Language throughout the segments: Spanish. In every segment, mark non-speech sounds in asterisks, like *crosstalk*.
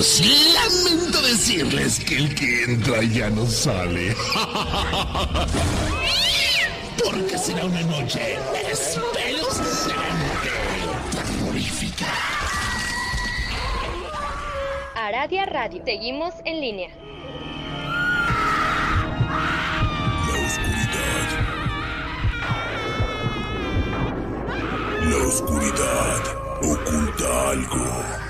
amigos, lamento decirles que el que entra ya no sale. *laughs* Porque será una noche espeluznante, terrorífica. Aradia Radio. Seguimos en línea. La oscuridad. La oscuridad oculta algo.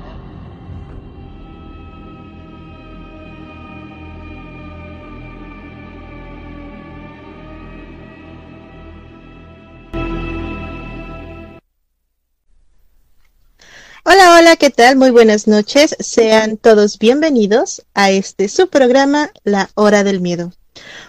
Hola, ¿qué tal? Muy buenas noches. Sean todos bienvenidos a este su programa, La Hora del Miedo.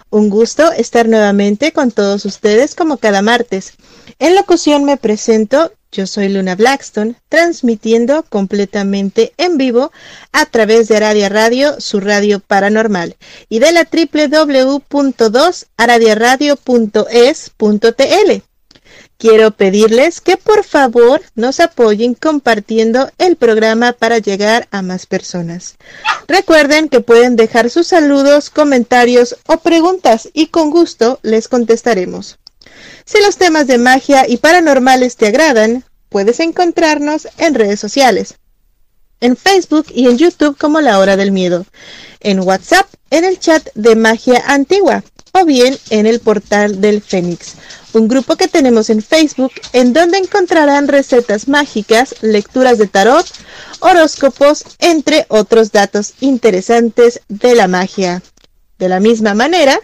Un gusto estar nuevamente con todos ustedes como cada martes. En locución me presento, yo soy Luna Blackstone, transmitiendo completamente en vivo a través de Aradia Radio, su radio paranormal, y de la www.2aradiaradio.es.tl. Quiero pedirles que por favor nos apoyen compartiendo el programa para llegar a más personas. Recuerden que pueden dejar sus saludos, comentarios o preguntas y con gusto les contestaremos. Si los temas de magia y paranormales te agradan, puedes encontrarnos en redes sociales. En Facebook y en YouTube como La Hora del Miedo. En WhatsApp, en el chat de Magia Antigua o bien en el portal del Fénix, un grupo que tenemos en Facebook en donde encontrarán recetas mágicas, lecturas de tarot, horóscopos, entre otros datos interesantes de la magia. De la misma manera,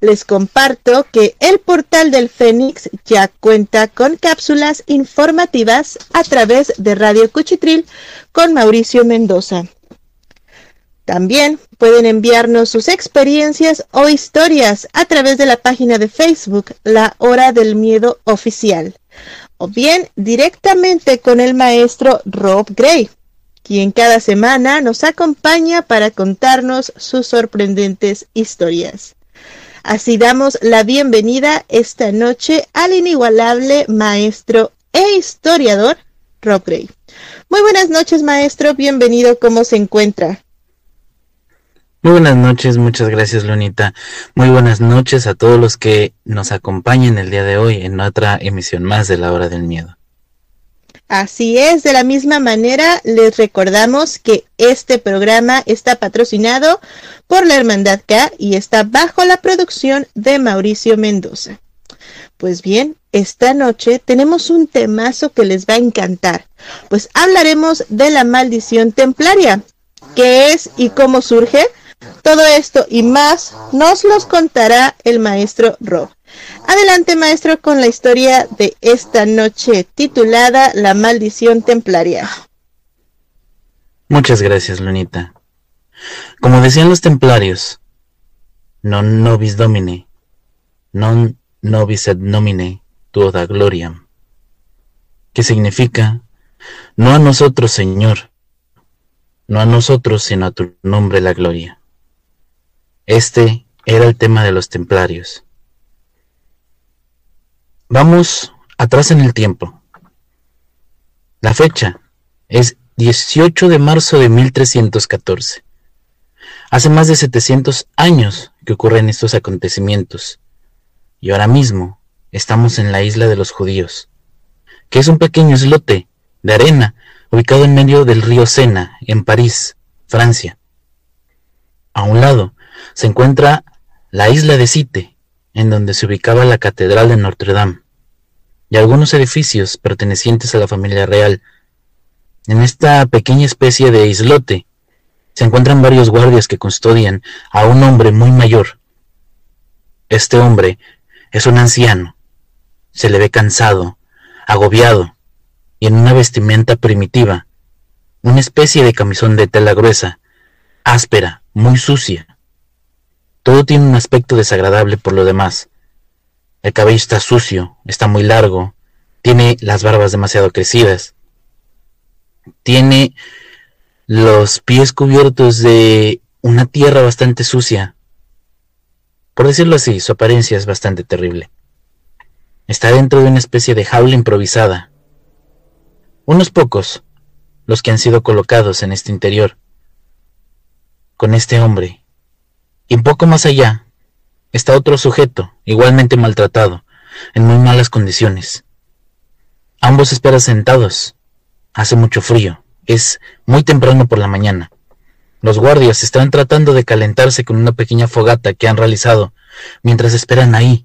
les comparto que el portal del Fénix ya cuenta con cápsulas informativas a través de Radio Cuchitril con Mauricio Mendoza. También pueden enviarnos sus experiencias o historias a través de la página de Facebook La Hora del Miedo Oficial o bien directamente con el maestro Rob Gray, quien cada semana nos acompaña para contarnos sus sorprendentes historias. Así damos la bienvenida esta noche al inigualable maestro e historiador Rob Gray. Muy buenas noches, maestro. Bienvenido. ¿Cómo se encuentra? Muy buenas noches, muchas gracias Lunita. Muy buenas noches a todos los que nos acompañen el día de hoy en otra emisión más de la hora del miedo. Así es, de la misma manera les recordamos que este programa está patrocinado por la Hermandad K y está bajo la producción de Mauricio Mendoza. Pues bien, esta noche tenemos un temazo que les va a encantar, pues hablaremos de la maldición templaria, qué es y cómo surge. Todo esto y más nos los contará el maestro Rob. Adelante, maestro, con la historia de esta noche titulada La maldición templaria. Muchas gracias, Lunita. Como decían los templarios, non nobis domine, non nobis et nomine tuoda gloriam, que significa, no a nosotros, Señor, no a nosotros, sino a tu nombre la gloria. Este era el tema de los templarios. Vamos atrás en el tiempo. La fecha es 18 de marzo de 1314. Hace más de 700 años que ocurren estos acontecimientos. Y ahora mismo estamos en la isla de los judíos, que es un pequeño islote de arena ubicado en medio del río Sena, en París, Francia. A un lado se encuentra la isla de Cite, en donde se ubicaba la Catedral de Notre Dame, y algunos edificios pertenecientes a la familia real, En esta pequeña especie de islote se encuentran varios guardias que custodian a un hombre muy mayor. Este hombre es un anciano. Se le ve cansado, agobiado y en una vestimenta primitiva, una especie de camisón de tela gruesa, áspera, muy sucia. Todo tiene un aspecto desagradable por lo demás. El cabello está sucio, está muy largo, tiene las barbas demasiado crecidas, tiene los pies cubiertos de una tierra bastante sucia. Por decirlo así, su apariencia es bastante terrible. Está dentro de una especie de jaula improvisada. Unos pocos, los que han sido colocados en este interior, con este hombre. Y un poco más allá está otro sujeto, igualmente maltratado, en muy malas condiciones. Ambos esperan sentados. Hace mucho frío. Es muy temprano por la mañana. Los guardias están tratando de calentarse con una pequeña fogata que han realizado mientras esperan ahí.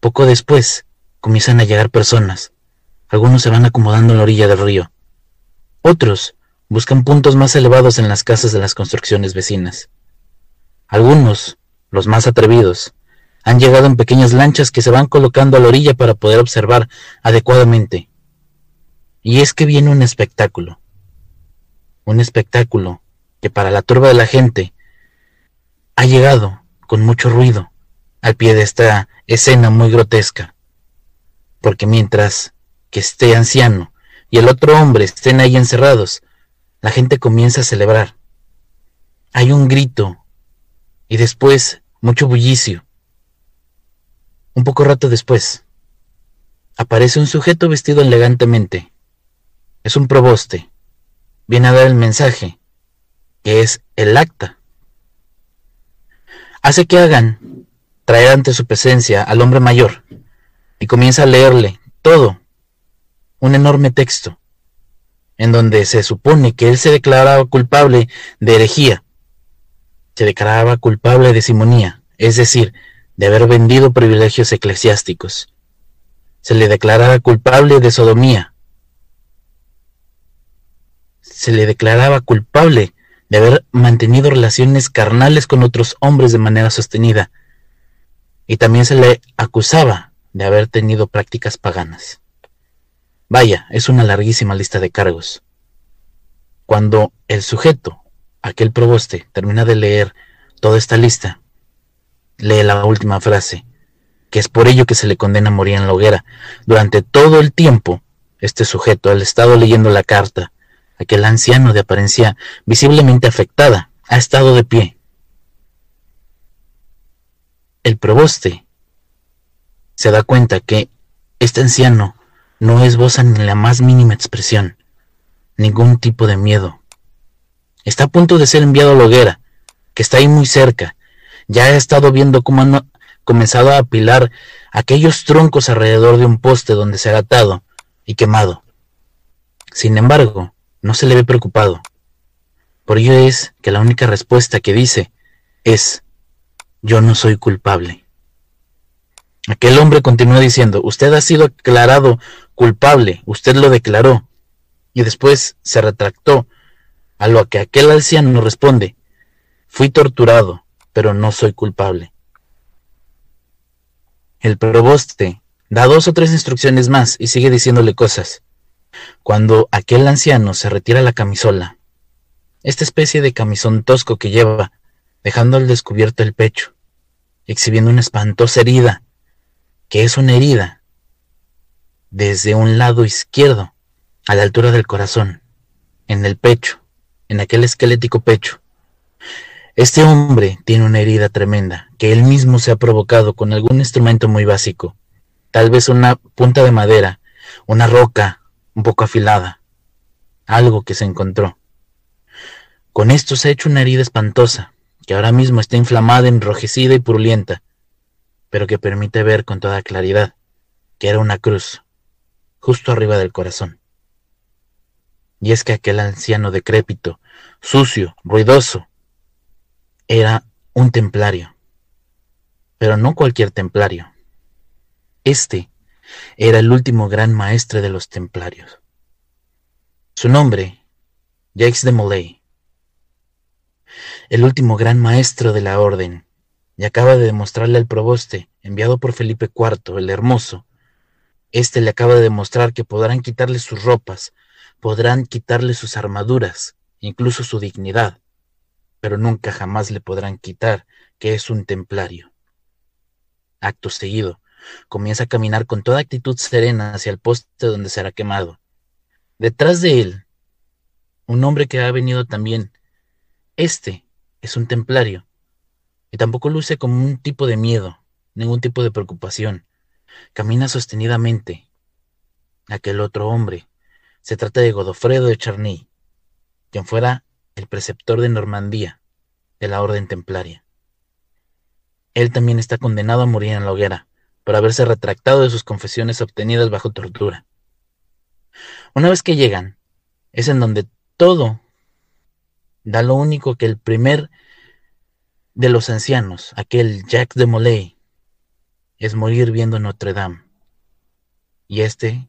Poco después comienzan a llegar personas. Algunos se van acomodando en la orilla del río. Otros buscan puntos más elevados en las casas de las construcciones vecinas. Algunos, los más atrevidos, han llegado en pequeñas lanchas que se van colocando a la orilla para poder observar adecuadamente. Y es que viene un espectáculo. Un espectáculo que para la turba de la gente ha llegado con mucho ruido al pie de esta escena muy grotesca. Porque mientras que este anciano y el otro hombre estén ahí encerrados, la gente comienza a celebrar. Hay un grito y después mucho bullicio. Un poco rato después, aparece un sujeto vestido elegantemente. Es un proboste. Viene a dar el mensaje que es el acta. Hace que hagan traer ante su presencia al hombre mayor y comienza a leerle todo, un enorme texto, en donde se supone que él se declaraba culpable de herejía, se declaraba culpable de simonía, es decir, de haber vendido privilegios eclesiásticos. Se le declaraba culpable de sodomía. Se le declaraba culpable de haber mantenido relaciones carnales con otros hombres de manera sostenida, y también se le acusaba de haber tenido prácticas paganas. Vaya, es una larguísima lista de cargos. Cuando el sujeto, aquel proboste, termina de leer toda esta lista, lee la última frase, que es por ello que se le condena a morir en la hoguera. Durante todo el tiempo, este sujeto, al estado leyendo la carta, Aquel anciano de apariencia visiblemente afectada ha estado de pie. El proboste se da cuenta que este anciano no esboza ni la más mínima expresión, ningún tipo de miedo. Está a punto de ser enviado a la hoguera, que está ahí muy cerca. Ya ha estado viendo cómo han comenzado a apilar aquellos troncos alrededor de un poste donde se ha atado y quemado. Sin embargo, no se le ve preocupado. Por ello es que la única respuesta que dice es, yo no soy culpable. Aquel hombre continúa diciendo, usted ha sido declarado culpable, usted lo declaró. Y después se retractó, a lo que aquel anciano responde, fui torturado, pero no soy culpable. El proboste da dos o tres instrucciones más y sigue diciéndole cosas cuando aquel anciano se retira la camisola, esta especie de camisón tosco que lleva, dejando al descubierto el pecho, exhibiendo una espantosa herida, que es una herida desde un lado izquierdo, a la altura del corazón, en el pecho, en aquel esquelético pecho. Este hombre tiene una herida tremenda que él mismo se ha provocado con algún instrumento muy básico, tal vez una punta de madera, una roca, un poco afilada, algo que se encontró. Con esto se ha hecho una herida espantosa, que ahora mismo está inflamada, enrojecida y purulenta, pero que permite ver con toda claridad que era una cruz, justo arriba del corazón. Y es que aquel anciano decrépito, sucio, ruidoso, era un templario, pero no cualquier templario. Este era el último gran maestre de los templarios. Su nombre, Jacques de Molay, el último gran maestro de la orden, y acaba de demostrarle al proboste, enviado por Felipe IV, el Hermoso, este le acaba de demostrar que podrán quitarle sus ropas, podrán quitarle sus armaduras, incluso su dignidad, pero nunca jamás le podrán quitar que es un templario. Acto seguido, comienza a caminar con toda actitud serena hacia el poste donde será quemado. Detrás de él, un hombre que ha venido también. Este es un templario, y tampoco luce como un tipo de miedo, ningún tipo de preocupación. Camina sostenidamente. Aquel otro hombre se trata de Godofredo de Charny, quien fuera el preceptor de Normandía de la Orden Templaria. Él también está condenado a morir en la hoguera por haberse retractado de sus confesiones obtenidas bajo tortura. Una vez que llegan, es en donde todo da lo único que el primer de los ancianos, aquel Jacques de Molay, es morir viendo Notre Dame. Y este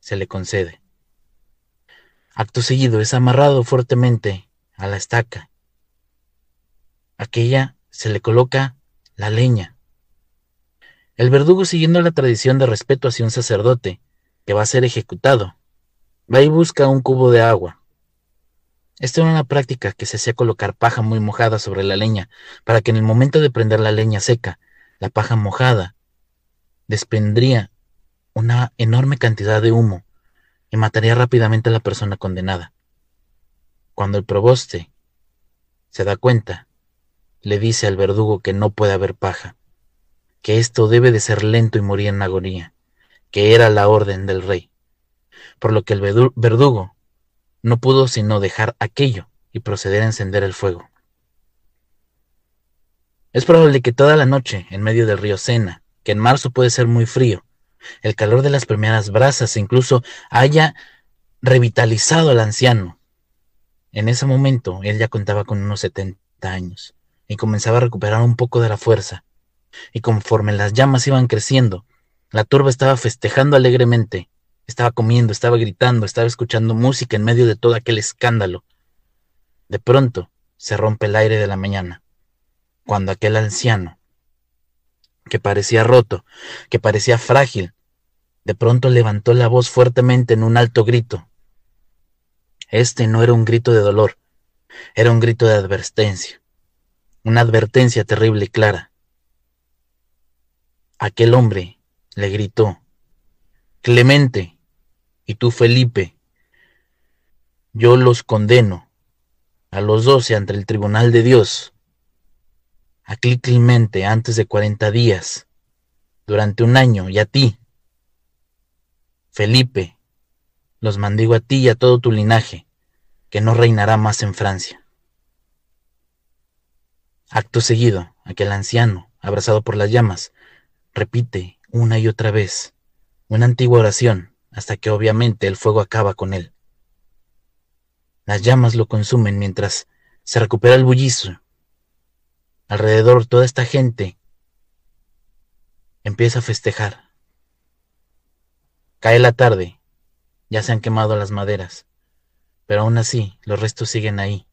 se le concede. Acto seguido es amarrado fuertemente a la estaca. Aquella se le coloca la leña. El verdugo, siguiendo la tradición de respeto hacia un sacerdote que va a ser ejecutado, va y busca un cubo de agua. Esta era una práctica que se hacía colocar paja muy mojada sobre la leña, para que en el momento de prender la leña seca, la paja mojada desprendría una enorme cantidad de humo y mataría rápidamente a la persona condenada. Cuando el proboste se da cuenta, le dice al verdugo que no puede haber paja, que esto debe de ser lento y morir en agonía, que era la orden del rey, por lo que el verdugo no pudo sino dejar aquello y proceder a encender el fuego. Es probable que toda la noche, en medio del río Sena, que en marzo puede ser muy frío, el calor de las primeras brasas incluso haya revitalizado al anciano. En ese momento él ya contaba con unos 70 años y comenzaba a recuperar un poco de la fuerza. Y conforme las llamas iban creciendo, la turba estaba festejando alegremente, estaba comiendo, estaba gritando, estaba escuchando música en medio de todo aquel escándalo. De pronto se rompe el aire de la mañana, cuando aquel anciano, que parecía roto, que parecía frágil, de pronto levantó la voz fuertemente en un alto grito. Este no era un grito de dolor, era un grito de advertencia una advertencia terrible y clara. Aquel hombre le gritó, Clemente, y tú Felipe, yo los condeno a los doce ante el tribunal de Dios. Aquí Clemente antes de cuarenta días, durante un año, y a ti, Felipe, los mandigo a ti y a todo tu linaje, que no reinará más en Francia. Acto seguido, aquel anciano, abrazado por las llamas, repite una y otra vez una antigua oración hasta que obviamente el fuego acaba con él. Las llamas lo consumen mientras se recupera el bullizo. Alrededor toda esta gente empieza a festejar. Cae la tarde, ya se han quemado las maderas, pero aún así los restos siguen ahí.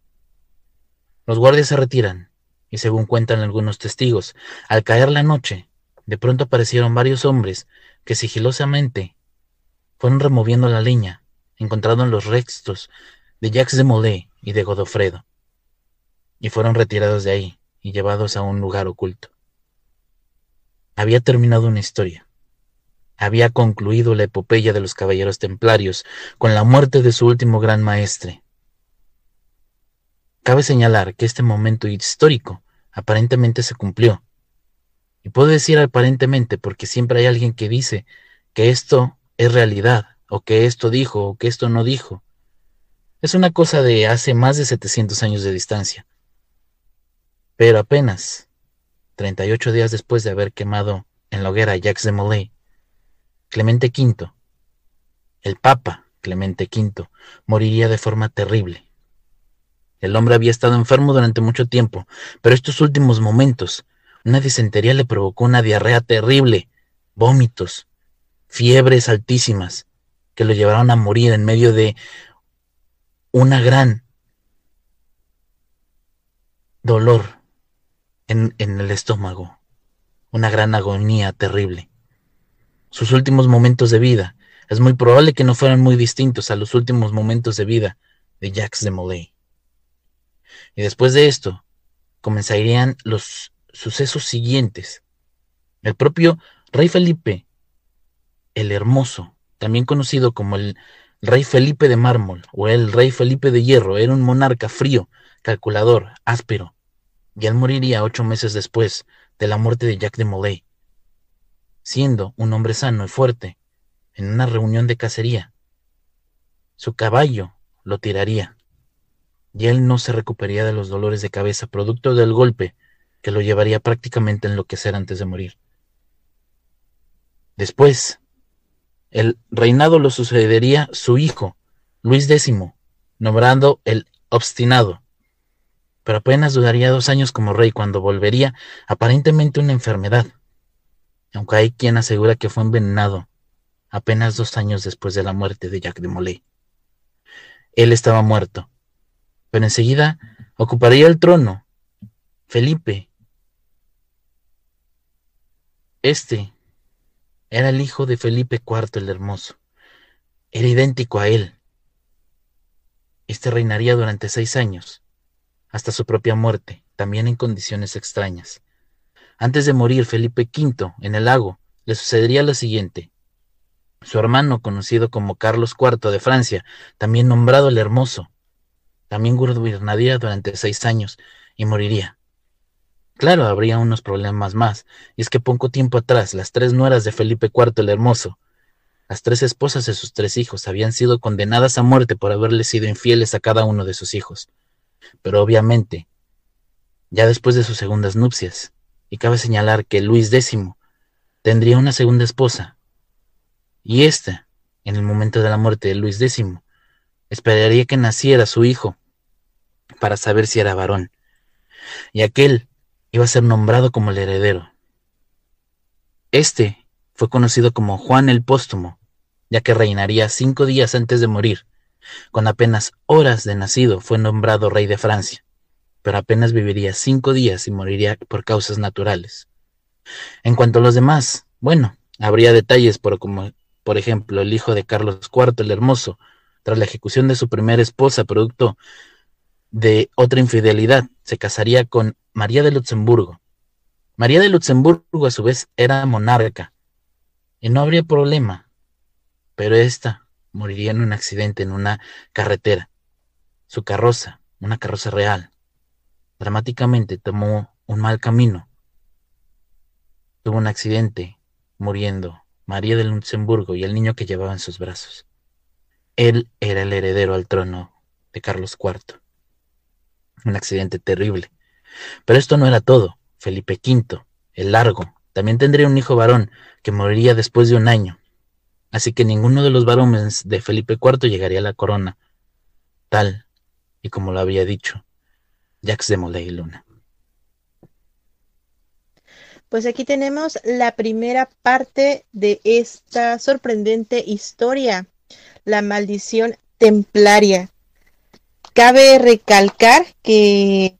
Los guardias se retiran y según cuentan algunos testigos, al caer la noche, de pronto aparecieron varios hombres que sigilosamente fueron removiendo la leña, encontrando los restos de Jacques de Molay y de Godofredo, y fueron retirados de ahí y llevados a un lugar oculto. Había terminado una historia. Había concluido la epopeya de los caballeros templarios con la muerte de su último gran maestre, Cabe señalar que este momento histórico aparentemente se cumplió. Y puedo decir aparentemente porque siempre hay alguien que dice que esto es realidad, o que esto dijo, o que esto no dijo. Es una cosa de hace más de 700 años de distancia. Pero apenas 38 días después de haber quemado en la hoguera a Jacques de Molay, Clemente V, el Papa Clemente V, moriría de forma terrible. El hombre había estado enfermo durante mucho tiempo, pero estos últimos momentos, una disentería le provocó una diarrea terrible, vómitos, fiebres altísimas, que lo llevaron a morir en medio de una gran dolor en, el estómago, una gran agonía terrible. Sus últimos momentos de vida es muy probable que no fueran muy distintos a los últimos momentos de vida de Jacques de Molay. Y después de esto, comenzarían los sucesos siguientes. El propio rey Felipe, el Hermoso, también conocido como el rey Felipe de mármol o el rey Felipe de hierro, era un monarca frío, calculador, áspero, y él moriría ocho meses después de la muerte de Jacques de Molay, siendo un hombre sano y fuerte, en una reunión de cacería. Su caballo lo tiraría, y él no se recuperaría de los dolores de cabeza producto del golpe que lo llevaría prácticamente a enloquecer antes de morir. Después, el reinado lo sucedería su hijo, Luis X, nombrando el obstinado, pero apenas duraría dos años como rey cuando volvería aparentemente una enfermedad, aunque hay quien asegura que fue envenenado apenas dos años después de la muerte de Jacques de Molay. Él estaba muerto, pero enseguida ocuparía el trono Felipe. Este era el hijo de Felipe IV el Hermoso. Era idéntico a él. Este reinaría durante seis años, hasta su propia muerte, también en condiciones extrañas. Antes de morir Felipe V en el lago, le sucedería lo siguiente. Su hermano, conocido como Carlos IV de Francia, también nombrado el Hermoso, también gobernaría durante seis años y moriría. Claro, habría unos problemas más, y es que poco tiempo atrás las tres nueras de Felipe IV el Hermoso, las tres esposas de sus tres hijos, habían sido condenadas a muerte por haberle sido infieles a cada uno de sus hijos. Pero obviamente, ya después de sus segundas nupcias, y cabe señalar que Luis X tendría una segunda esposa, y ésta, en el momento de la muerte de Luis X, esperaría que naciera su hijo para saber si era varón, y aquel iba a ser nombrado como el heredero. Este fue conocido como Juan el Póstumo, ya que reinaría cinco días antes de morir. Con apenas horas de nacido fue nombrado rey de Francia, pero apenas viviría cinco días y moriría por causas naturales. En cuanto a los demás, bueno, habría detalles por como, por ejemplo, el hijo de Carlos IV el Hermoso, tras la ejecución de su primera esposa, producto de otra infidelidad, se casaría con María de Luxemburgo. María de Luxemburgo a su vez era monarca, y no habría problema, pero ésta moriría en un accidente en una carretera. Su carroza, una carroza real, dramáticamente tomó un mal camino. Tuvo un accidente, muriendo María de Luxemburgo y el niño que llevaba en sus brazos. Él era el heredero al trono de Carlos IV. Un accidente terrible. Pero esto no era todo. Felipe V, el largo, también tendría un hijo varón que moriría después de un año. Así que ninguno de los varones de Felipe IV llegaría a la corona, tal y como lo había dicho Jacques de Molay Luna. Pues aquí tenemos la primera parte de esta sorprendente historia, la maldición templaria. Cabe recalcar que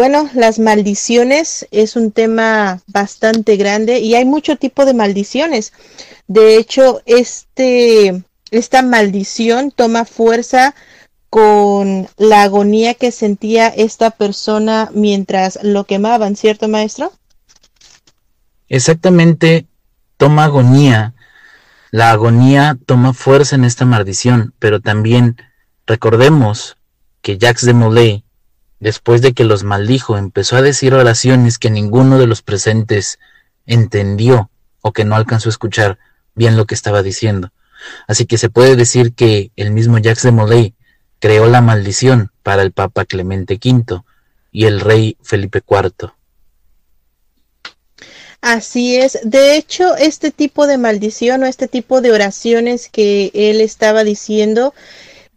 bueno, las maldiciones es un tema bastante grande y hay mucho tipo de maldiciones. De hecho, este, esta maldición toma fuerza con la agonía que sentía esta persona mientras lo quemaban, ¿cierto, maestro? Exactamente, toma agonía. La agonía toma fuerza en esta maldición, pero también recordemos que Jacques de Molay Después de que los maldijo, empezó a decir oraciones que ninguno de los presentes entendió o que no alcanzó a escuchar bien lo que estaba diciendo. Así que se puede decir que el mismo Jacques de Molay creó la maldición para el Papa Clemente V y el rey Felipe IV. Así es. De hecho, este tipo de maldición o este tipo de oraciones que él estaba diciendo,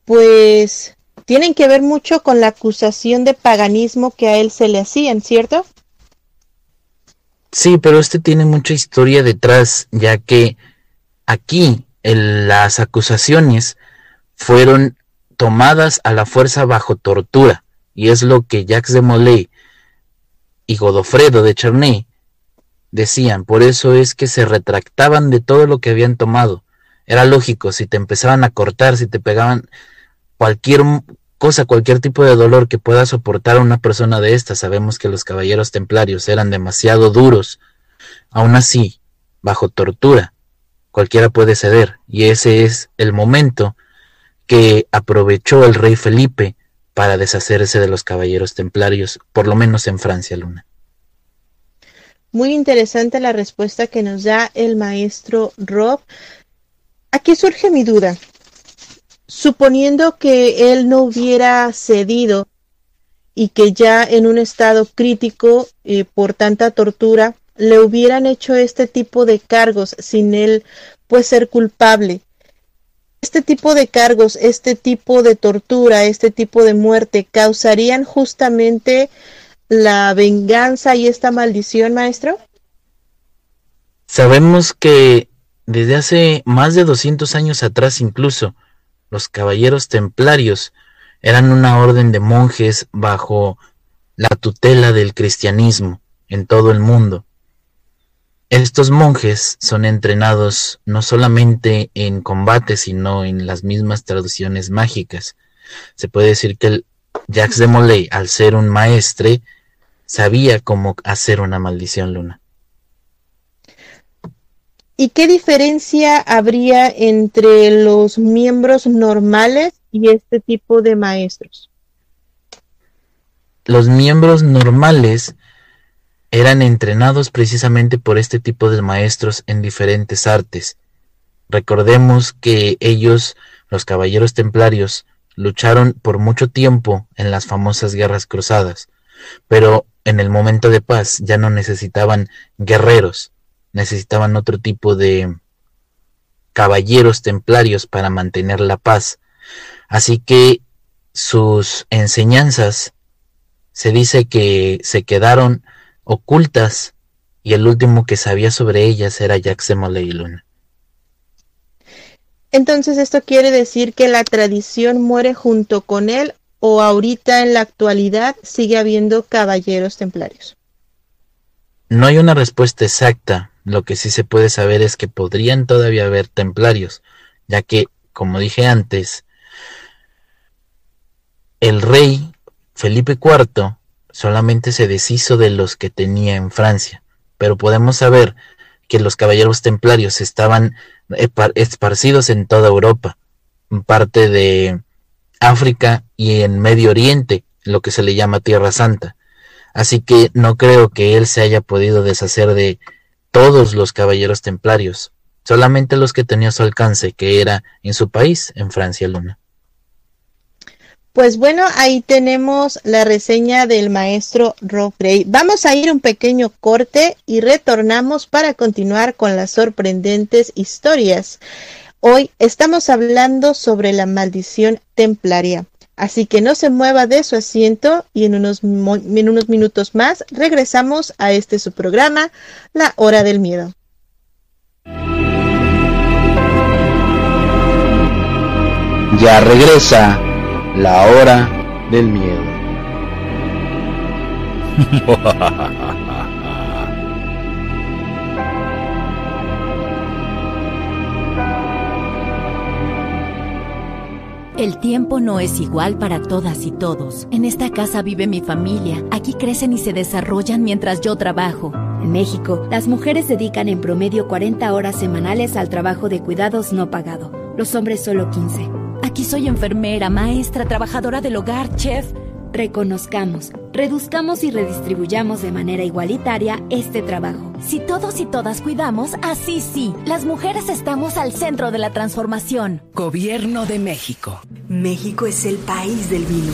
pues tienen que ver mucho con la acusación de paganismo que a él se le hacían, ¿cierto? Sí, pero este tiene mucha historia detrás, ya que aquí las acusaciones fueron tomadas a la fuerza bajo tortura, y es lo que Jacques de Molay y Godofredo de Cherney decían, por eso es que se retractaban de todo lo que habían tomado. Era lógico, si te empezaban a cortar, si te pegaban cualquier cosa, cualquier tipo de dolor que pueda soportar una persona de esta, sabemos que los caballeros templarios eran demasiado duros. Aún así, bajo tortura, cualquiera puede ceder, y ese es el momento que aprovechó el rey Felipe para deshacerse de los caballeros templarios, por lo menos en Francia, Luna. Muy interesante la respuesta que nos da el maestro Rob. Aquí surge mi duda. Suponiendo que él no hubiera cedido y que ya en un estado crítico eh, por tanta tortura le hubieran hecho este tipo de cargos sin él pues ser culpable este tipo de cargos, este tipo de tortura, este tipo de muerte, causarían justamente la venganza y esta maldición, maestro? Sabemos que desde hace más de 200 años atrás incluso, los caballeros templarios eran una orden de monjes bajo la tutela del cristianismo en todo el mundo. Estos monjes son entrenados no solamente en combate, sino en las mismas traducciones mágicas. Se puede decir que Jacques de Molay, al ser un maestre, sabía cómo hacer una maldición luna. ¿Y qué diferencia habría entre los miembros normales y este tipo de maestros? Los miembros normales eran entrenados precisamente por este tipo de maestros en diferentes artes. Recordemos que ellos, los caballeros templarios, lucharon por mucho tiempo en las famosas guerras cruzadas, pero en el momento de paz ya no necesitaban guerreros, necesitaban otro tipo de caballeros templarios para mantener la paz. Así que sus enseñanzas se dice que se quedaron ocultas, y el último que sabía sobre ellas era Jacques de Luna. Entonces esto quiere decir que la tradición muere junto con él o ahorita en la actualidad sigue habiendo caballeros templarios. No hay una respuesta exacta, lo que sí se puede saber es que podrían todavía haber templarios, ya que, como dije antes, el rey Felipe IV solamente se deshizo de los que tenía en Francia, pero podemos saber que los caballeros templarios estaban esparcidos en toda Europa, en parte de África y en Medio Oriente, lo que se le llama Tierra Santa. Así que no creo que él se haya podido deshacer de todos los caballeros templarios, solamente los que tenía su alcance, que era en su país, en Francia Luna. Pues bueno, ahí tenemos la reseña del maestro Rob. Vamos a ir un pequeño corte y retornamos para continuar con las sorprendentes historias. Hoy estamos hablando sobre la maldición templaria. Así que no se mueva de su asiento y en unos, en unos minutos más regresamos a este su programa, La Hora del Miedo. Ya regresa la hora del miedo. *laughs* El tiempo no es igual para todas y todos. En esta casa vive mi familia. Aquí crecen y se desarrollan mientras yo trabajo. En México, las mujeres dedican en promedio 40 horas semanales al trabajo de cuidados no pagado. Los hombres solo 15. Aquí soy enfermera, maestra, trabajadora del hogar, chef. Reconozcamos, reduzcamos y redistribuyamos de manera igualitaria este trabajo. Si todos y todas cuidamos, así sí, las mujeres estamos al centro de la transformación. Gobierno de México. México es el país del vino.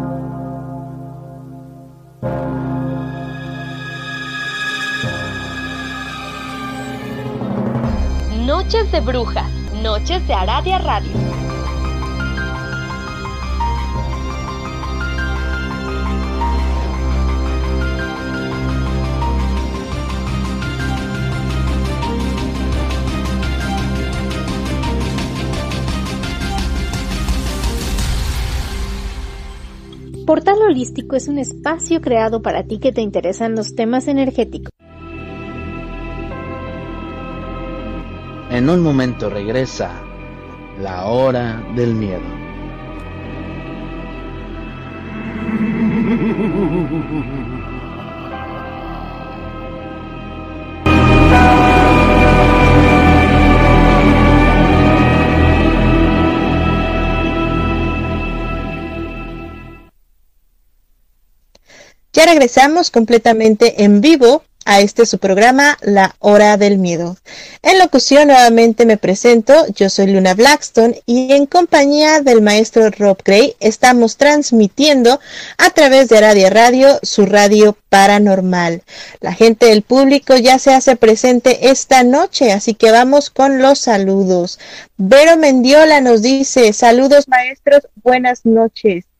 Noches de Brujas, Noches de Aradia Radio. Portal Holístico es un espacio creado para ti que te interesan los temas energéticos. En un momento regresa la hora del miedo. Ya regresamos completamente en vivo a este su programa La Hora del Miedo. En locución nuevamente me presento, yo soy Luna Blackstone y en compañía del maestro Rob Gray estamos transmitiendo a través de Radio Radio su radio paranormal. La gente del público ya se hace presente esta noche, así que vamos con los saludos. Vero Mendiola nos dice, saludos maestros, buenas noches.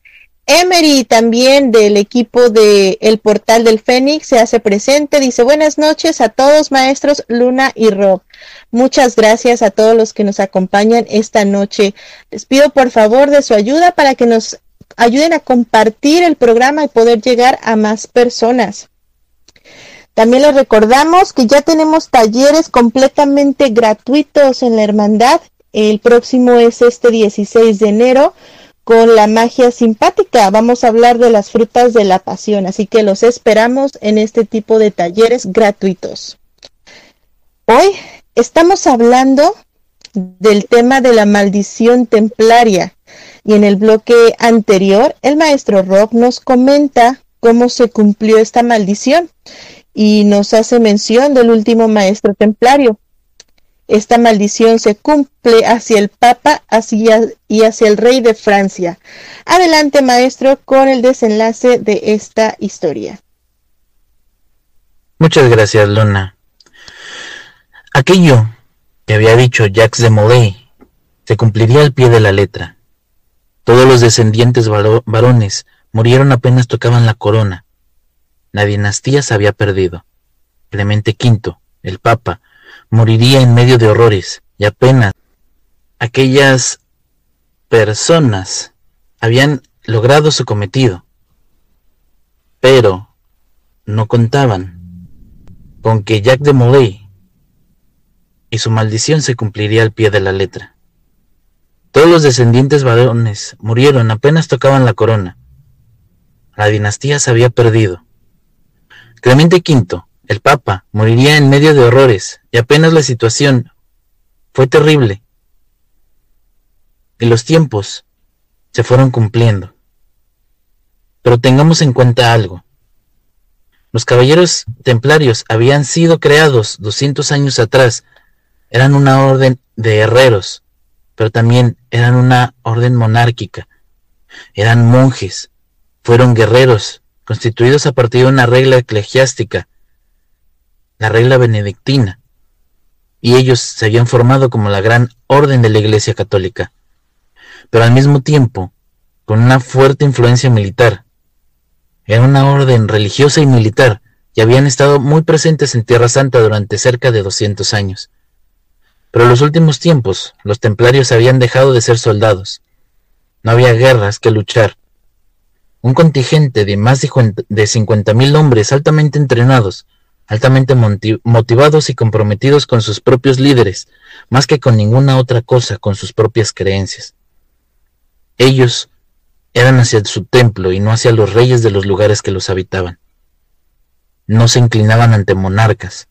Emery también del equipo de El Portal del Fénix se hace presente. Dice buenas noches a todos maestros Luna y Rob. Muchas gracias a todos los que nos acompañan esta noche. Les pido por favor de su ayuda para que nos ayuden a compartir el programa y poder llegar a más personas. También les recordamos que ya tenemos talleres completamente gratuitos en la hermandad. El próximo es este 16 de enero con la magia simpática. Vamos a hablar de las frutas de la pasión, así que los esperamos en este tipo de talleres gratuitos. Hoy estamos hablando del tema de la maldición templaria y en el bloque anterior el maestro Rob nos comenta cómo se cumplió esta maldición y nos hace mención del último maestro templario, esta maldición se cumple hacia el Papa hacia, y hacia el rey de Francia. Adelante, maestro, con el desenlace de esta historia. Muchas gracias, Luna. Aquello que había dicho Jacques de Molay se cumpliría al pie de la letra. Todos los descendientes varones murieron apenas tocaban la corona. La dinastía se había perdido. Clemente V, el Papa, moriría en medio de horrores y apenas aquellas personas habían logrado su cometido, pero no contaban con que Jack de Molay y su maldición se cumpliría al pie de la letra. Todos los descendientes varones murieron apenas tocaban la corona. La dinastía se había perdido. Clemente V el Papa moriría en medio de horrores, y apenas la situación fue terrible. Y los tiempos se fueron cumpliendo. Pero tengamos en cuenta algo. Los caballeros templarios habían sido creados 200 años atrás. Eran una orden de herreros, pero también eran una orden monárquica. Eran monjes, fueron guerreros, constituidos a partir de una regla eclesiástica la regla benedictina, y ellos se habían formado como la gran orden de la Iglesia Católica, pero al mismo tiempo con una fuerte influencia militar. Era una orden religiosa y militar, y habían estado muy presentes en Tierra Santa durante cerca de 200 años. Pero en los últimos tiempos, los templarios habían dejado de ser soldados. No había guerras que luchar. Un contingente de más de 50.000 hombres altamente entrenados altamente motivados y comprometidos con sus propios líderes, más que con ninguna otra cosa, con sus propias creencias. Ellos eran hacia su templo y no hacia los reyes de los lugares que los habitaban. No se inclinaban ante monarcas,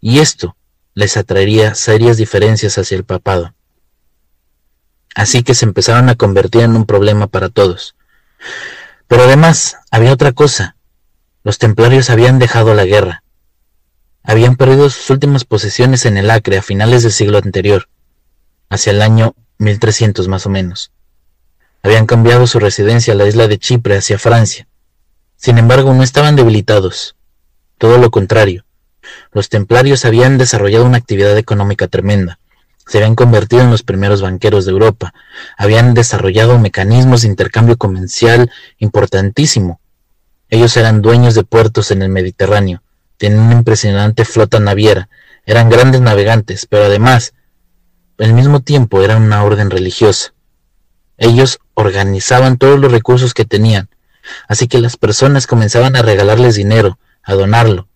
y esto les atraería serias diferencias hacia el papado. Así que se empezaron a convertir en un problema para todos. Pero además había otra cosa. Los templarios habían dejado la guerra. Habían perdido sus últimas posesiones en el Acre a finales del siglo anterior, hacia el año 1300 más o menos. Habían cambiado su residencia a la isla de Chipre hacia Francia. Sin embargo, no estaban debilitados. Todo lo contrario. Los templarios habían desarrollado una actividad económica tremenda. Se habían convertido en los primeros banqueros de Europa. Habían desarrollado mecanismos de intercambio comercial importantísimo. Ellos eran dueños de puertos en el Mediterráneo. Tenían una impresionante flota naviera. Eran grandes navegantes, pero además, al mismo tiempo, eran una orden religiosa. Ellos organizaban todos los recursos que tenían, así que las personas comenzaban a regalarles dinero, a donarlo,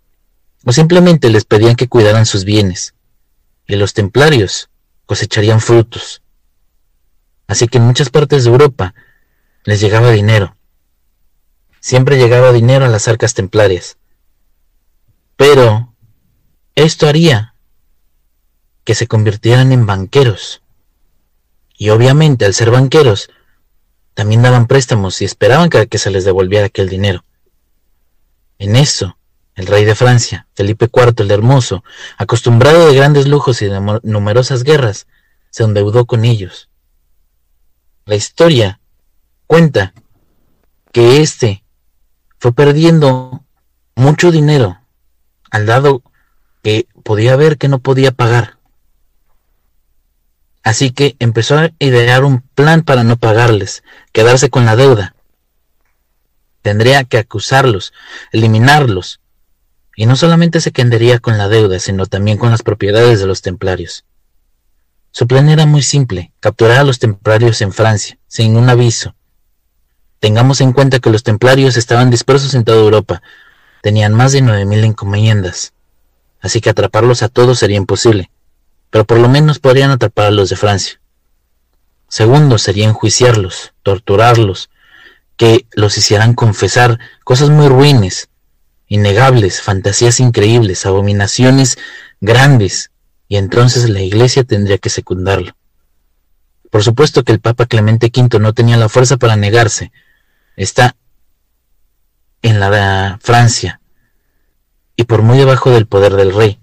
o simplemente les pedían que cuidaran sus bienes, y los templarios cosecharían frutos. Así que en muchas partes de Europa les llegaba dinero. Siempre llegaba dinero a las arcas templarias. Pero esto haría que se convirtieran en banqueros y obviamente al ser banqueros, también daban préstamos y esperaban que, se les devolviera aquel dinero. En eso, el rey de Francia, Felipe IV el Hermoso, acostumbrado de grandes lujos y de numerosas guerras, se endeudó con ellos. La historia cuenta que éste fue perdiendo mucho dinero al dado que podía ver que no podía pagar. Así que empezó a idear un plan para no pagarles, quedarse con la deuda. Tendría que acusarlos, eliminarlos, y no solamente se quedaría con la deuda, sino también con las propiedades de los templarios. Su plan era muy simple, capturar a los templarios en Francia, sin un aviso. Tengamos en cuenta que los templarios estaban dispersos en toda Europa, tenían más de nueve mil encomiendas, así que atraparlos a todos sería imposible pero por lo menos podrían atrapar a los de Francia. Segundo sería enjuiciarlos, torturarlos, que los hicieran confesar cosas muy ruines, innegables, fantasías increíbles, abominaciones grandes, y entonces la iglesia tendría que secundarlo. Por supuesto que el Papa Clemente V no tenía la fuerza para negarse. Está en la Francia y por muy debajo del poder del rey.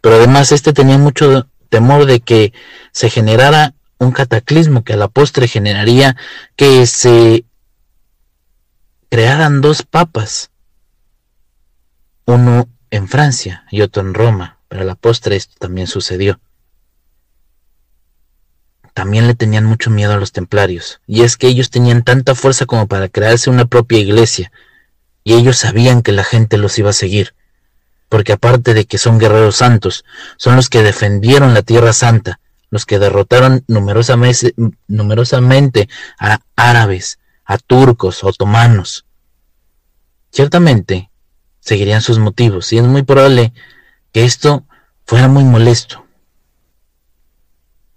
Pero además este tenía mucho temor de que se generara un cataclismo que a la postre generaría que se crearan dos papas, uno en Francia y otro en Roma, pero a la postre esto también sucedió. También le tenían mucho miedo a los templarios, y es que ellos tenían tanta fuerza como para crearse una propia iglesia, y ellos sabían que la gente los iba a seguir porque aparte de que son guerreros santos, son los que defendieron la Tierra Santa, los que derrotaron numerosamente, a árabes, a turcos, otomanos. Ciertamente, seguirían sus motivos, y es muy probable que esto fuera muy molesto.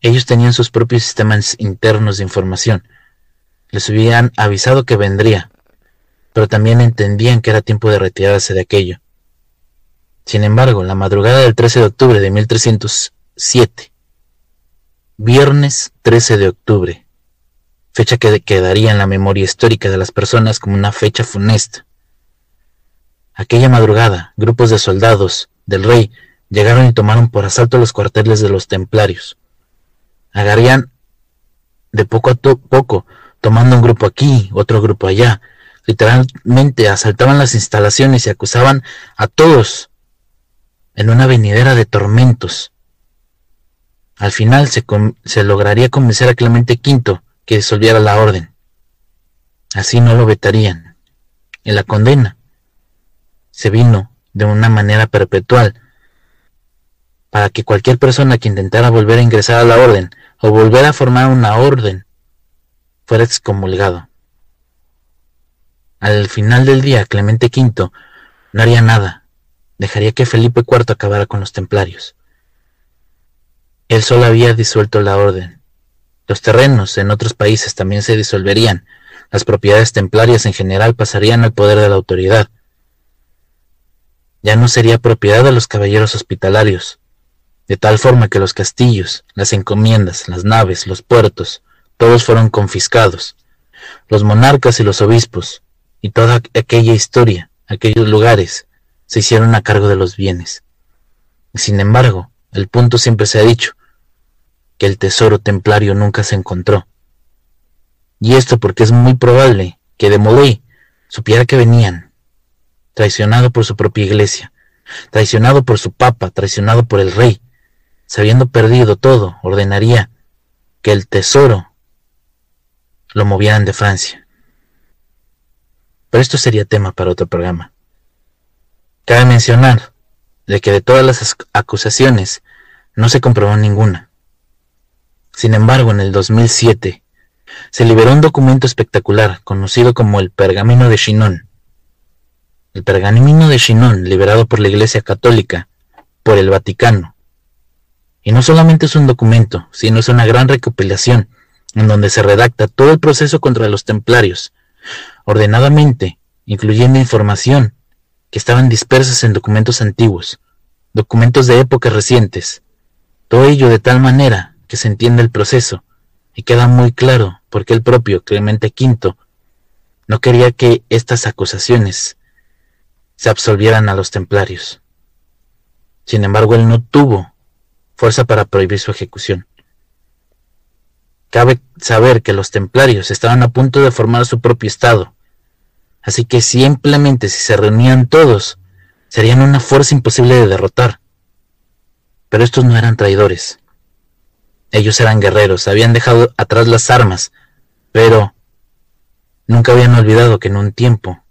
Ellos tenían sus propios sistemas internos de información. Les habían avisado que vendría, pero también entendían que era tiempo de retirarse de aquello. Sin embargo, la madrugada del 13 de octubre de 1307, viernes 13 de octubre, fecha que quedaría en la memoria histórica de las personas como una fecha funesta. Aquella madrugada, grupos de soldados del rey llegaron y tomaron por asalto los cuarteles de los templarios. Agarrían de poco a poco, tomando un grupo aquí, otro grupo allá. Literalmente asaltaban las instalaciones y acusaban a todos en una venidera de tormentos. Al final se, lograría convencer a Clemente V que disolviera la orden. Así no lo vetarían. En la condena se vino de una manera perpetual para que cualquier persona que intentara volver a ingresar a la orden o volver a formar una orden fuera excomulgado. Al final del día, Clemente V no haría nada, dejaría que Felipe IV acabara con los templarios. Él solo había disuelto la orden. Los terrenos en otros países también se disolverían, Las propiedades templarias en general pasarían al poder de la autoridad. Ya no sería propiedad de los caballeros hospitalarios, de tal forma que los castillos, las encomiendas, las naves, los puertos, todos fueron confiscados. Los monarcas y los obispos, y toda aquella historia, aquellos lugares, se hicieron a cargo de los bienes. Sin embargo, el punto siempre se ha dicho, que el tesoro templario nunca se encontró. Y esto porque es muy probable que de Molay supiera que venían, traicionado por su propia iglesia, traicionado por su papa, traicionado por el rey, sabiendo perdido todo, ordenaría que el tesoro lo movieran de Francia. Pero esto sería tema para otro programa. Cabe mencionar de que de todas las acusaciones no se comprobó ninguna. Sin embargo, en el 2007 se liberó un documento espectacular conocido como el Pergamino de Chinon. El Pergamino de Chinon, liberado por la Iglesia Católica, por el Vaticano. Y no solamente es un documento, sino es una gran recopilación en donde se redacta todo el proceso contra los templarios, ordenadamente, incluyendo información que estaban dispersas en documentos antiguos, documentos de épocas recientes, todo ello de tal manera que se entiende el proceso y queda muy claro por qué el propio Clemente V no quería que estas acusaciones se absolvieran a los templarios. Sin embargo, él no tuvo fuerza para prohibir su ejecución. Cabe saber que los templarios estaban a punto de formar su propio estado, así que simplemente si se reunían todos, serían una fuerza imposible de derrotar. Pero estos no eran traidores. Ellos eran guerreros, habían dejado atrás las armas, pero nunca habían olvidado que en un tiempo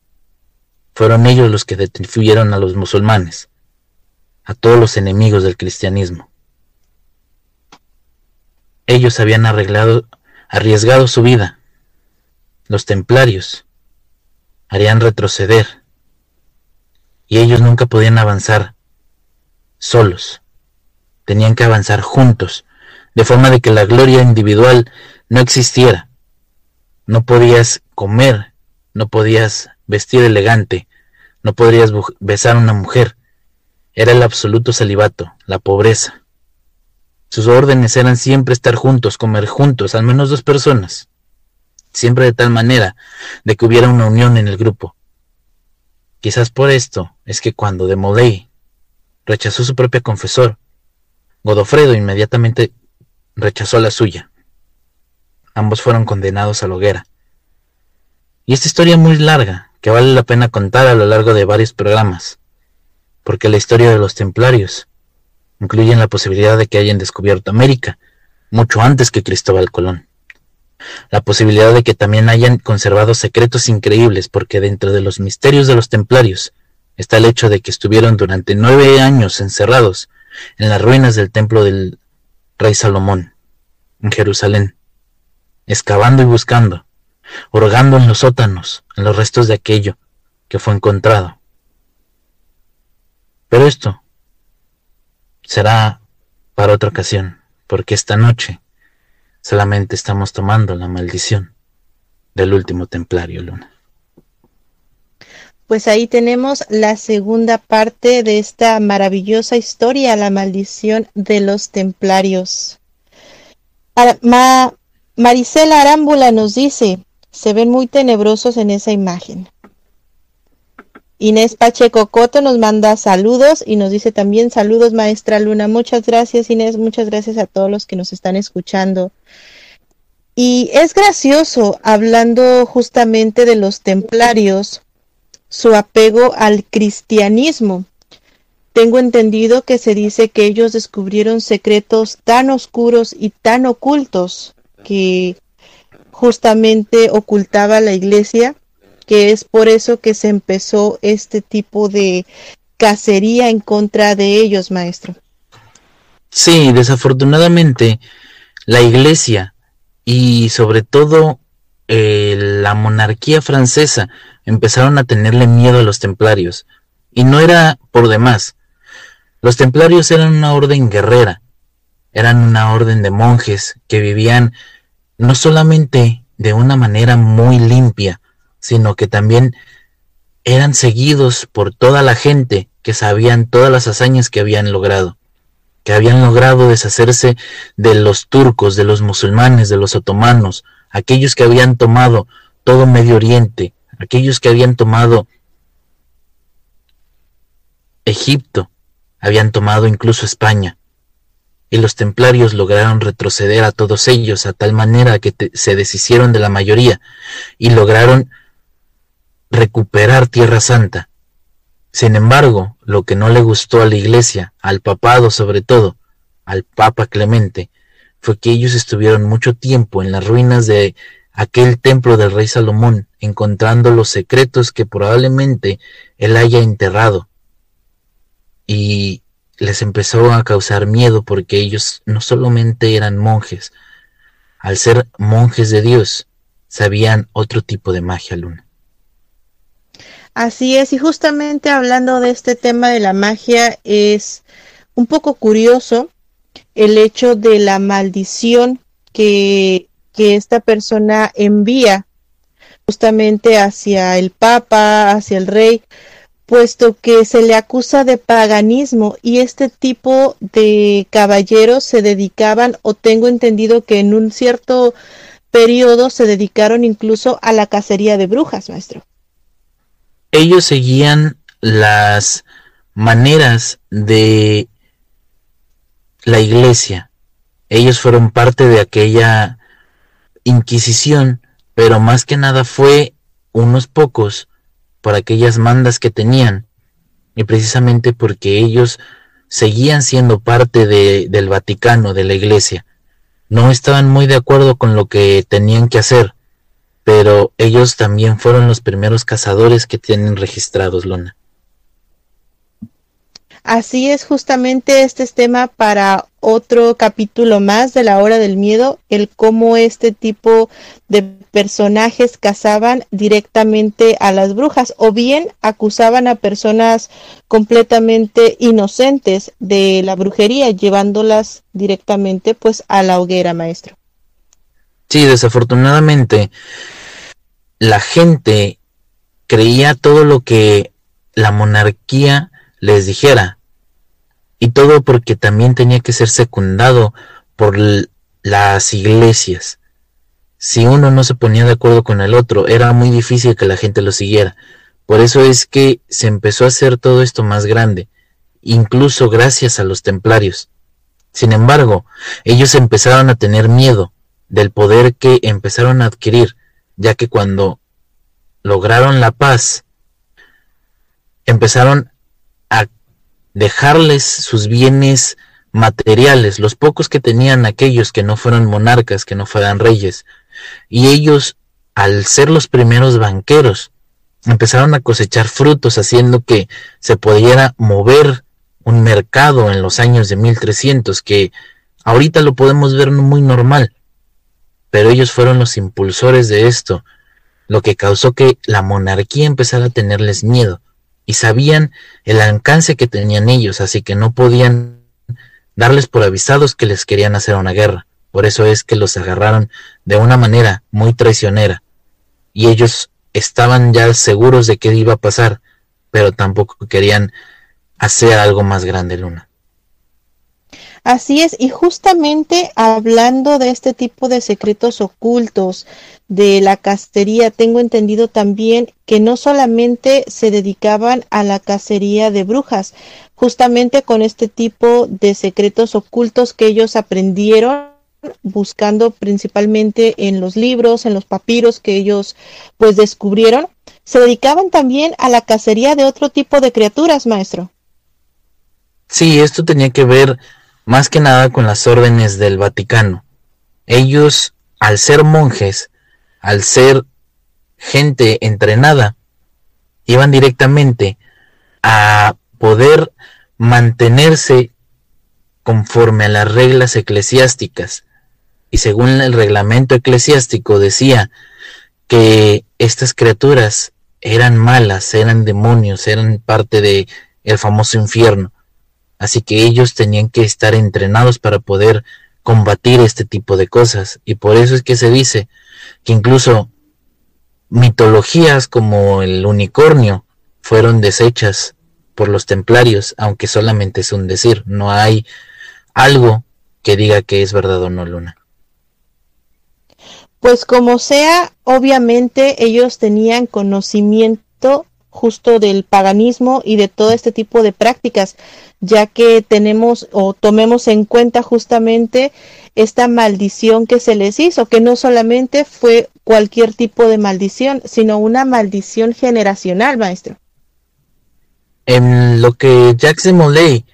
fueron ellos los que detuvieron a los musulmanes, a todos los enemigos del cristianismo. Ellos habían arreglado, arriesgado su vida. Los templarios harían retroceder y ellos nunca podían avanzar solos. Tenían que avanzar juntos de forma de que la gloria individual no existiera. No podías comer, no podías vestir elegante, no podrías besar a una mujer. Era el absoluto celibato, la pobreza. Sus órdenes eran siempre estar juntos, comer juntos, al menos dos personas, siempre de tal manera de que hubiera una unión en el grupo. Quizás por esto es que cuando de Molay rechazó su propio confesor, Godofredo inmediatamente rechazó la suya. Ambos fueron condenados a la hoguera. Y esta historia muy larga, que vale la pena contar a lo largo de varios programas, porque la historia de los templarios incluye la posibilidad de que hayan descubierto América, mucho antes que Cristóbal Colón. La posibilidad de que también hayan conservado secretos increíbles, porque dentro de los misterios de los templarios está el hecho de que estuvieron durante nueve años encerrados en las ruinas del templo del rey Salomón, en Jerusalén, excavando y buscando, hurgando en los sótanos, en los restos de aquello que fue encontrado. Pero esto será para otra ocasión, porque esta noche solamente estamos tomando la maldición del último templario, Luna. Pues ahí tenemos la segunda parte de esta maravillosa historia, la maldición de los templarios. Marisela Arámbula nos dice, se ven muy tenebrosos en esa imagen. Inés Pacheco Coto nos manda saludos y nos dice también saludos maestra Luna. Muchas gracias Inés, muchas gracias a todos los que nos están escuchando. Y es gracioso hablando justamente de los templarios, su apego al cristianismo. Tengo entendido que se dice que ellos descubrieron secretos tan oscuros y tan ocultos que justamente ocultaba la iglesia, que es por eso que se empezó este tipo de cacería en contra de ellos, maestro. Sí, desafortunadamente la iglesia y sobre todo eh, la monarquía francesa empezaron a tenerle miedo a los templarios. Y no era por demás. Los templarios eran una orden guerrera, eran una orden de monjes que vivían no solamente de una manera muy limpia, sino que también eran seguidos por toda la gente que sabían todas las hazañas que habían logrado, que habían logrado deshacerse de los turcos, de los musulmanes, de los otomanos, aquellos que habían tomado todo Medio Oriente, aquellos que habían tomado Egipto, habían tomado incluso España, y los templarios lograron retroceder a todos ellos a tal manera que se deshicieron de la mayoría y lograron recuperar Tierra Santa. Sin embargo, lo que no le gustó a la iglesia, al papado sobre todo, al Papa Clemente, fue que ellos estuvieron mucho tiempo en las ruinas de aquel templo del rey Salomón, encontrando los secretos que probablemente él haya enterrado. Y les empezó a causar miedo porque ellos no solamente eran monjes, al ser monjes de Dios, sabían otro tipo de magia, Luna. Así es, y justamente hablando de este tema de la magia, es un poco curioso el hecho de la maldición que, que esta persona envía justamente hacia el Papa, hacia el Rey, puesto que se le acusa de paganismo y este tipo de caballeros se dedicaban, o tengo entendido que en un cierto periodo se dedicaron incluso a la cacería de brujas, maestro. Ellos seguían las maneras de la iglesia. Ellos fueron parte de aquella Inquisición, pero más que nada fue unos pocos por aquellas mandas que tenían, y precisamente porque ellos seguían siendo parte de, del Vaticano, de la Iglesia. No estaban muy de acuerdo con lo que tenían que hacer, pero ellos también fueron los primeros cazadores que tienen registrados, Lona. Así es, justamente este es tema para otro capítulo más de la hora del miedo, el cómo este tipo de personajes cazaban directamente a las brujas o bien acusaban a personas completamente inocentes de la brujería llevándolas directamente pues a la hoguera maestro. Sí, desafortunadamente la gente creía todo lo que la monarquía les dijera y todo porque también tenía que ser secundado por las iglesias si uno no se ponía de acuerdo con el otro, era muy difícil que la gente lo siguiera. Por eso es que se empezó a hacer todo esto más grande, incluso gracias a los templarios. Sin embargo, ellos empezaron a tener miedo del poder que empezaron a adquirir, ya que cuando lograron la paz, empezaron a dejarles sus bienes materiales, los pocos que tenían aquellos que no fueron monarcas, que no fueran reyes, y ellos, al ser los primeros banqueros, empezaron a cosechar frutos, haciendo que se pudiera mover un mercado en los años de 1300, que ahorita lo podemos ver muy normal, pero ellos fueron los impulsores de esto, lo que causó que la monarquía empezara a tenerles miedo, y sabían el alcance que tenían ellos, así que no podían darles por avisados que les querían hacer una guerra. Por eso es que los agarraron de una manera muy traicionera. Y ellos estaban ya seguros de que iba a pasar, pero tampoco querían hacer algo más grande, Luna. Así es, y justamente hablando de este tipo de secretos ocultos de la cacería, tengo entendido también que no solamente se dedicaban a la cacería de brujas, justamente con este tipo de secretos ocultos que ellos aprendieron buscando principalmente en los libros, en los papiros que ellos pues descubrieron, se dedicaban también a la cacería de otro tipo de criaturas, maestro. Sí, esto tenía que ver más que nada con las órdenes del Vaticano. Ellos, al ser monjes, al ser gente entrenada, iban directamente a poder mantenerse conforme a las reglas eclesiásticas y según el reglamento eclesiástico decía que estas criaturas eran malas, eran demonios, eran parte de el famoso infierno. Así que ellos tenían que estar entrenados para poder combatir este tipo de cosas. Y por eso es que se dice que incluso mitologías como el unicornio fueron desechas por los templarios, aunque solamente es un decir, no hay algo que diga que es verdad o no, Luna. Pues como sea, obviamente ellos tenían conocimiento justo del paganismo y de todo este tipo de prácticas, ya que tenemos o tomemos en cuenta justamente esta maldición que se les hizo, que no solamente fue cualquier tipo de maldición, sino una maldición generacional, maestro. En lo que de Molay,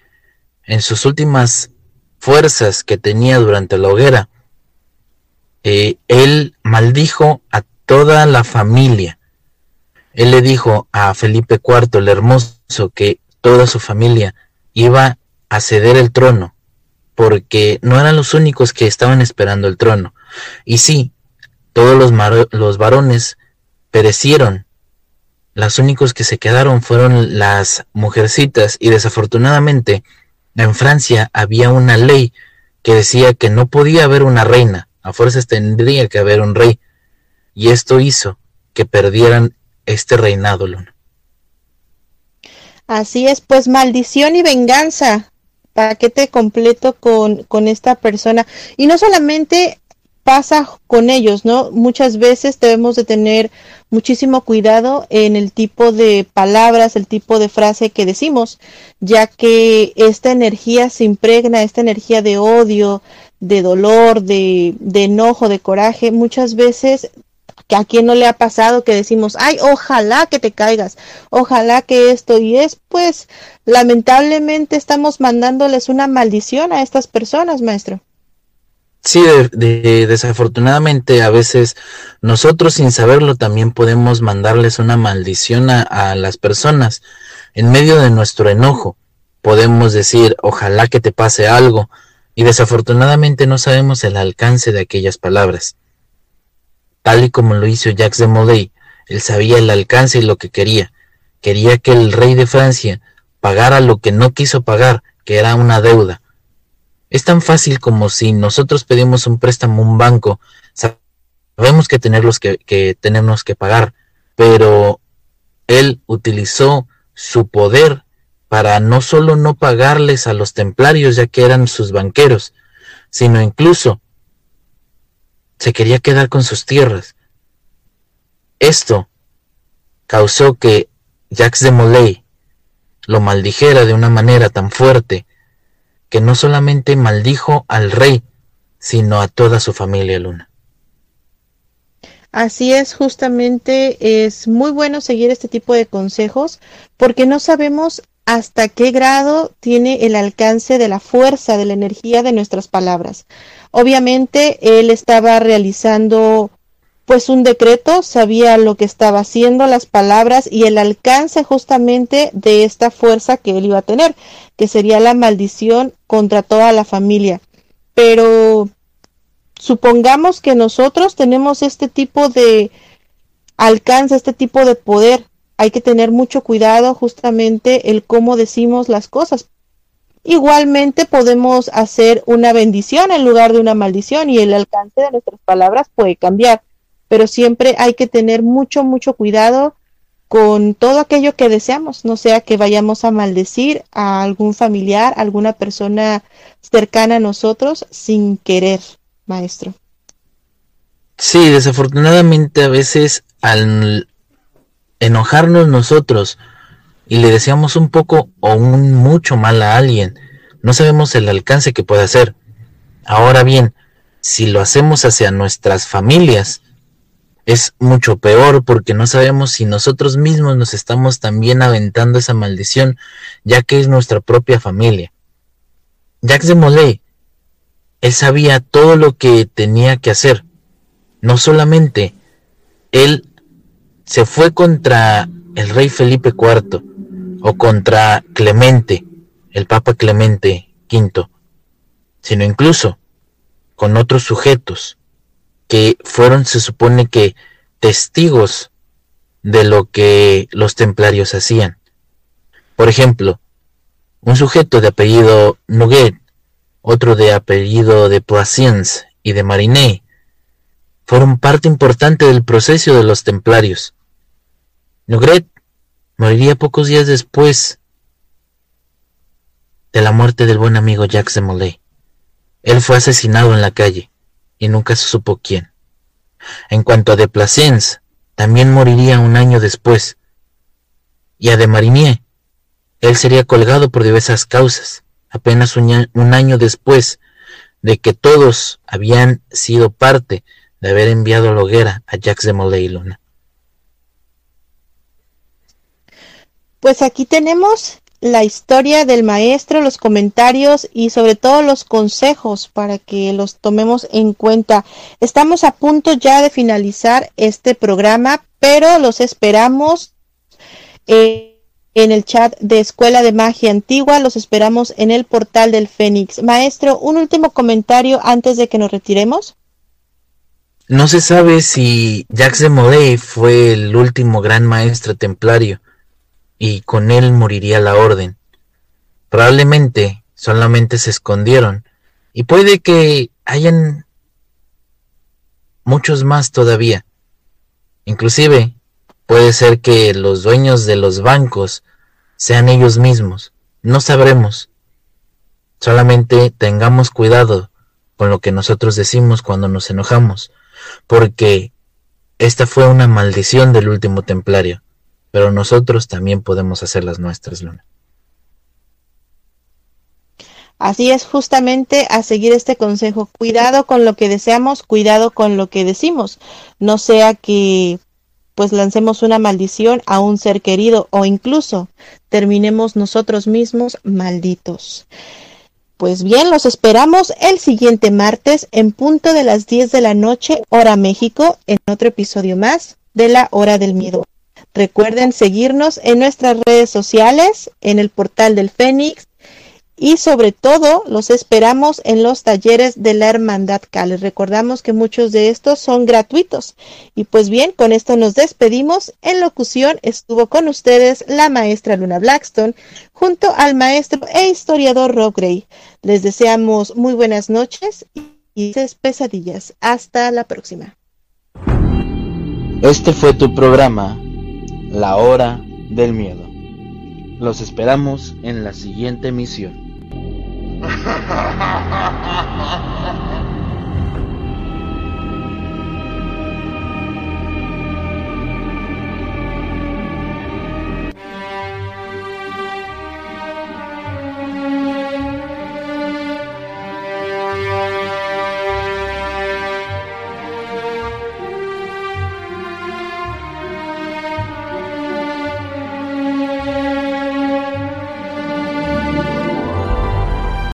en sus últimas fuerzas que tenía durante la hoguera, eh, él maldijo a toda la familia. Él le dijo a Felipe IV el Hermoso que toda su familia iba a ceder el trono, porque no eran los únicos que estaban esperando el trono. Y sí, todos los, los varones perecieron. Los únicos que se quedaron fueron las mujercitas y desafortunadamente en Francia había una ley que decía que no podía haber una reina, a fuerzas tendría que haber un rey. Y esto hizo que perdieran este reinado, Luna. Así es, pues maldición y venganza. Paquete completo con, con esta persona. Y no solamente pasa con ellos, ¿no? Muchas veces debemos de tener muchísimo cuidado en el tipo de palabras, el tipo de frase que decimos, ya que esta energía se impregna, esta energía de odio, de dolor, de, de enojo, de coraje, muchas veces que a quien no le ha pasado que decimos, ay, ojalá que te caigas, ojalá que esto y es, pues lamentablemente estamos mandándoles una maldición a estas personas, maestro. Sí, de, desafortunadamente a veces nosotros sin saberlo también podemos mandarles una maldición a, a las personas en medio de nuestro enojo. Podemos decir, ojalá que te pase algo, y desafortunadamente no sabemos el alcance de aquellas palabras. Tal y como lo hizo Jacques de Molay, él sabía el alcance y lo que quería. Quería que el rey de Francia pagara lo que no quiso pagar, que era una deuda es tan fácil como si nosotros pedimos un préstamo a un banco, sabemos que, tenerlos que, que tenemos que pagar, pero él utilizó su poder para no solo no pagarles a los templarios, ya que eran sus banqueros, sino incluso se quería quedar con sus tierras. Esto causó que Jacques de Molay lo maldijera de una manera tan fuerte que no solamente maldijo al rey, sino a toda su familia Luna. Así es, justamente es muy bueno seguir este tipo de consejos porque no sabemos hasta qué grado tiene el alcance de la fuerza, de la energía de nuestras palabras. Obviamente él estaba realizando pues un decreto, sabía lo que estaba haciendo, las palabras y el alcance justamente de esta fuerza que él iba a tener, que sería la maldición contra toda la familia. Pero supongamos que nosotros tenemos este tipo de alcance, este tipo de poder. Hay que tener mucho cuidado justamente el cómo decimos las cosas. Igualmente podemos hacer una bendición en lugar de una maldición y el alcance de nuestras palabras puede cambiar pero siempre hay que tener mucho, mucho cuidado con todo aquello que deseamos, no sea que vayamos a maldecir a algún familiar, alguna persona cercana a nosotros sin querer, maestro. Sí, desafortunadamente a veces al enojarnos nosotros y le deseamos un poco o un mucho mal a alguien, no sabemos el alcance que puede hacer. Ahora bien, si lo hacemos hacia nuestras familias, es mucho peor porque no sabemos si nosotros mismos nos estamos también aventando esa maldición, ya que es nuestra propia familia. Jacques de Molay, él sabía todo lo que tenía que hacer. No solamente él se fue contra el rey Felipe IV o contra Clemente, el Papa Clemente V, sino incluso con otros sujetos que fueron, se supone que, testigos de lo que los templarios hacían. Por ejemplo, un sujeto de apellido Noguet, otro de apellido de Poissons y de Marinet, fueron parte importante del proceso de los templarios. Nugret moriría pocos días después de la muerte del buen amigo Jacques de Molay. Él fue asesinado en la calle y nunca se supo quién. En cuanto a de Placens, también moriría un año después. Y a de Marinier, él sería colgado por diversas causas, apenas un año después de que todos habían sido parte de haber enviado la hoguera a Jacques de Molay. Pues aquí tenemos la historia del maestro, los comentarios y sobre todo los consejos para que los tomemos en cuenta. Estamos a punto ya de finalizar este programa, pero los esperamos eh, en el chat de Escuela de Magia Antigua, los esperamos en el portal del Fénix. Maestro, un último comentario antes de que nos retiremos. No se sabe si Jacques de Molay fue el último gran maestro templario y con él moriría la orden. Probablemente solamente se escondieron y puede que hayan muchos más todavía. Inclusive puede ser que los dueños de los bancos sean ellos mismos. No sabremos. Solamente tengamos cuidado con lo que nosotros decimos cuando nos enojamos, porque esta fue una maldición del último templario pero nosotros también podemos hacer las nuestras, Luna. Así es, justamente a seguir este consejo. Cuidado con lo que deseamos, cuidado con lo que decimos. No sea que pues lancemos una maldición a un ser querido o incluso terminemos nosotros mismos malditos. Pues bien, los esperamos el siguiente martes en punto de las 10 de la noche, hora México, en otro episodio más de la Hora del Miedo. Recuerden seguirnos en nuestras redes sociales, en el portal del Fénix y sobre todo los esperamos en los talleres de la Hermandad Cales. Recordamos que muchos de estos son gratuitos. Y pues bien, con esto nos despedimos. En locución estuvo con ustedes la maestra Luna Blackstone junto al maestro e historiador Rob Gray. Les deseamos muy buenas noches y pesadillas. Hasta la próxima. Este fue tu programa la hora del miedo. Los esperamos en la siguiente emisión. *laughs*